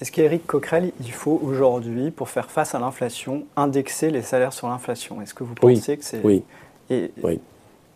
Est-ce qu'Éric Coquerel, il faut aujourd'hui, pour faire face à l'inflation, indexer les salaires sur l'inflation? Est-ce que vous pensez que c'est... Oui. Et, oui.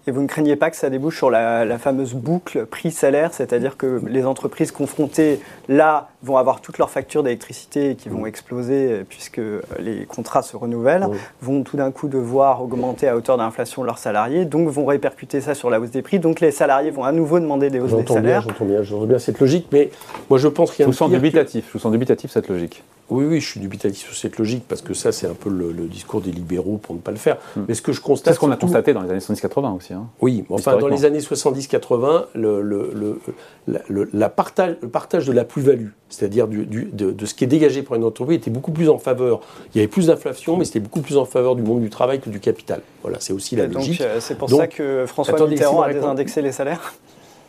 Et vous ne craignez pas que ça débouche sur la, fameuse boucle prix-salaire, c'est-à-dire que les entreprises confrontées là vont avoir toutes leurs factures d'électricité qui vont exploser puisque les contrats se renouvellent, vont tout d'un coup devoir augmenter à hauteur de l'inflation leurs salariés, donc vont répercuter ça sur la hausse des prix, donc les salariés vont à nouveau demander des hausses des salaires. J'entends bien, j'entends bien cette logique, mais moi je pense qu'il y a je vous sens dubitatif, je vous sens dubitatif cette logique. Oui, oui, je suis dubitatif sur cette logique parce que ça, c'est un peu le, discours des libéraux pour ne pas le faire. Hmm. Mais ce que je constate. C'est ce qu'on a constaté dans les années 70-80 aussi. Hein, oui, enfin, dans les années 70-80, le, le, partage, le partage de la plus-value, c'est-à-dire du, de, ce qui est dégagé par une entreprise, était beaucoup plus en faveur. Il y avait plus d'inflation, mais c'était beaucoup plus en faveur du monde du travail que du capital. Voilà, c'est aussi la logique. Donc, euh, c'est pour ça que François Mitterrand a désindexé les salaires?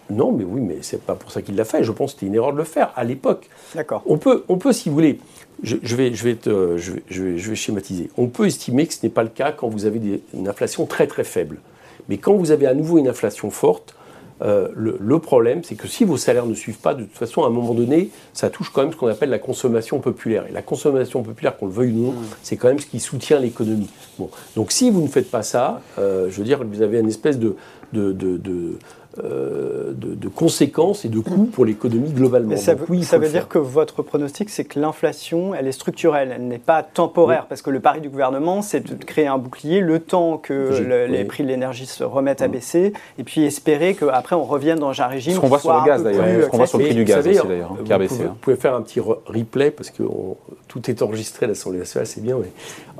Non, mais oui, mais c'est pas pour ça qu'il l'a fait. Je pense que c'était une erreur de le faire à l'époque. D'accord. On peut, on peut, si vous voulez, je, vais, je, vais je, vais, schématiser. On peut estimer que ce n'est pas le cas quand vous avez une inflation très très faible. Mais quand vous avez à nouveau une inflation forte, euh, le, problème, c'est que si vos salaires ne suivent pas, de toute façon, à un moment donné, ça touche quand même ce qu'on appelle la consommation populaire. Et la consommation populaire, qu'on le veuille ou non, mmh. c'est quand même ce qui soutient l'économie. Bon. Donc si vous ne faites pas ça, euh, je veux dire, vous avez une espèce de, de, de euh, de, conséquences et de coûts pour l'économie globalement. ça, veut, dire que votre pronostic, c'est que l'inflation, elle est structurelle, elle n'est pas temporaire, parce que le pari du gouvernement, c'est de créer un bouclier le temps que les prix de l'énergie se remettent à baisser, et puis espérer qu'après on revienne dans un régime. Ce qu'on voit sur le gaz d'ailleurs, ce qu'on voit sur le prix du gaz aussi d'ailleurs, hein, qui a baissé. Vous hein. pouvez faire un petit replay, parce que tout est enregistré à l'Assemblée nationale, c'est bien,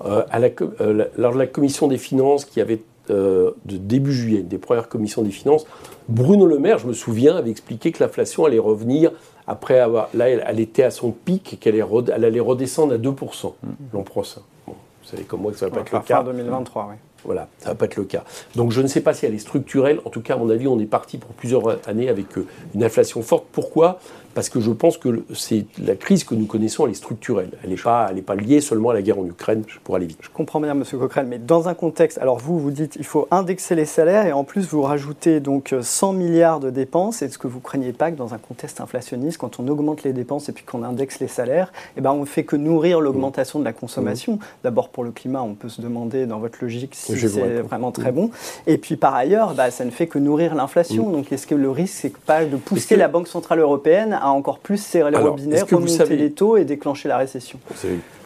euh, à la, euh, lors de la commission des finances qui avait de début juillet, des premières commissions des finances, Bruno Le Maire, je me souviens, avait expliqué que l'inflation allait revenir après avoir. Là, elle, était à son pic, qu'elle allait redescendre à 2% mmh. l'an prochain. vous savez comme moi que ça va pas être le cas. Fin 2023, oui. Voilà, ça va pas être le cas. Donc je ne sais pas si elle est structurelle. En tout cas, à mon avis, on est parti pour plusieurs années avec euh, une inflation forte. Pourquoi? Parce que je pense que c'est la crise que nous connaissons, elle est structurelle. Elle n'est pas, pas liée seulement à la guerre en Ukraine, pour aller vite. Je comprends bien, M. Coquerel, mais dans un contexte, alors vous, vous dites il faut indexer les salaires et en plus vous rajoutez donc 100 milliards de dépenses. Est-ce que vous ne craignez pas que dans un contexte inflationniste, quand on augmente les dépenses et puis qu'on indexe les salaires, eh ben on ne fait que nourrir l'augmentation de la consommation D'abord pour le climat, on peut se demander dans votre logique si c'est vraiment très bon. Et puis par ailleurs, bah, ça ne fait que nourrir l'inflation. Donc est-ce que le risque, c'est pas de pousser la Banque Centrale Européenne à encore plus serrer les robinets, remonter les taux et déclencher la récession?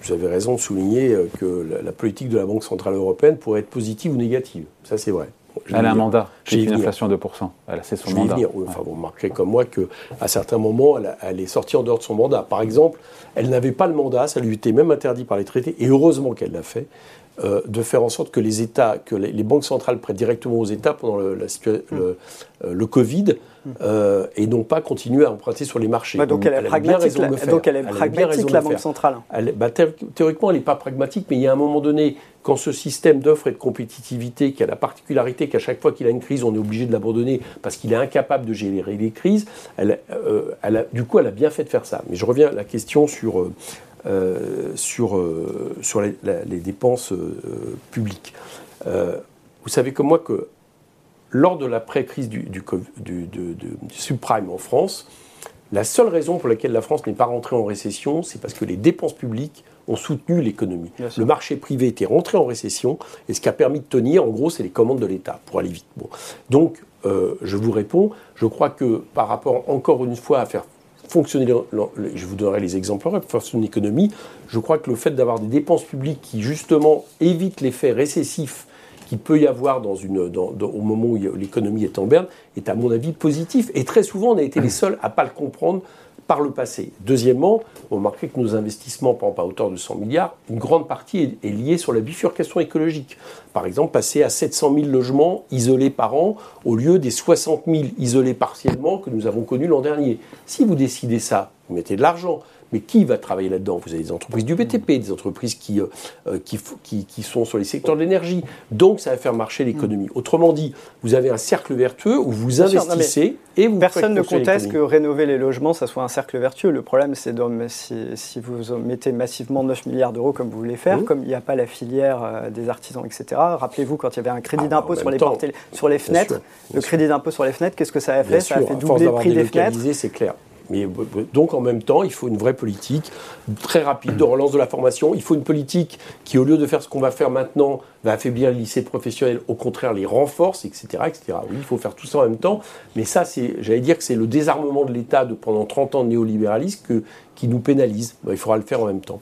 Vous avez raison de souligner euh, que la, politique de la Banque Centrale Européenne pourrait être positive ou négative. Ça, c'est vrai. Elle a un mandat, j'ai une inflation de 2%. Elle c'est son mandat. Enfin, vous remarquerez comme moi qu'à certains moments, elle, elle, est sortie en dehors de son mandat. Par exemple, elle n'avait pas le mandat, ça lui était même interdit par les traités, et heureusement qu'elle l'a fait, euh, de faire en sorte que les États, que les, banques centrales prêtent directement aux États pendant le, la le, euh, le, Covid mm. euh, et non pas continuer à emprunter sur les marchés. donc, elle, est pragmatique, la, donc elle est pragmatique, la Banque centrale. bah, théoriquement, elle n'est pas pragmatique, mais il y a un moment donné, quand ce système d'offres et de compétitivité, qui a la particularité qu'à chaque fois qu'il a une crise, on est obligé de l'abandonner parce qu'il est incapable de gérer les crises, elle, elle a, du coup, elle a bien fait de faire ça. Mais je reviens à la question sur euh, sur, euh, sur les, dépenses euh, publiques. vous savez comme moi que lors de la pré-crise du, du, subprime en France, la seule raison pour laquelle la France n'est pas rentrée en récession, c'est parce que les dépenses publiques ont soutenu l'économie. Le marché privé était rentré en récession et ce qui a permis de tenir, en gros, c'est les commandes de l'État, pour aller vite. Donc, je vous réponds, je crois que par rapport, encore une fois, à faire fonctionner, je vous donnerai les exemples pour faire une économie, je crois que le fait d'avoir des dépenses publiques qui justement évitent l'effet récessif qu'il peut y avoir dans une, au moment où l'économie est en berne est à mon avis positif. Et très souvent, on a été les seuls à ne pas le comprendre par le passé. Deuxièmement, vous remarquez que nos investissements, par exemple à hauteur de 100 milliards, une grande partie est, liée sur la bifurcation écologique. Par exemple, passer à 700 000 logements isolés par an au lieu des 60 000 isolés partiellement que nous avons connus l'an dernier. Si vous décidez ça, vous mettez de l'argent. Mais qui va travailler là-dedans? Vous avez des entreprises du BTP, des entreprises qui, qui, qui, qui, sont sur les secteurs de l'énergie. Donc ça va faire marcher l'économie. Autrement dit, vous avez un cercle vertueux où vous investissez et vous Personne ne conteste que rénover les logements, ça soit un cercle vertueux. Le problème, c'est si, si, vous mettez massivement 9 milliards d'euros comme vous voulez faire, mmh. comme il n'y a pas la filière des artisans, etc. Rappelez-vous quand il y avait un crédit ah, d'impôt sur, les sur les fenêtres, le crédit d'impôt sur les fenêtres, qu'est-ce que ça a fait? Ça a fait doubler le prix des fenêtres. C'est clair. Mais donc en même temps, il faut une vraie politique très rapide de relance de la formation. Il faut une politique qui, au lieu de faire ce qu'on va faire maintenant, va affaiblir les lycées professionnels, au contraire les renforce, etc., etc. Oui, il faut faire tout ça en même temps. Mais ça, c'est, j'allais dire que c'est le désarmement de l'État de pendant 30 ans de néolibéralisme que, qui nous pénalise. il faudra le faire en même temps.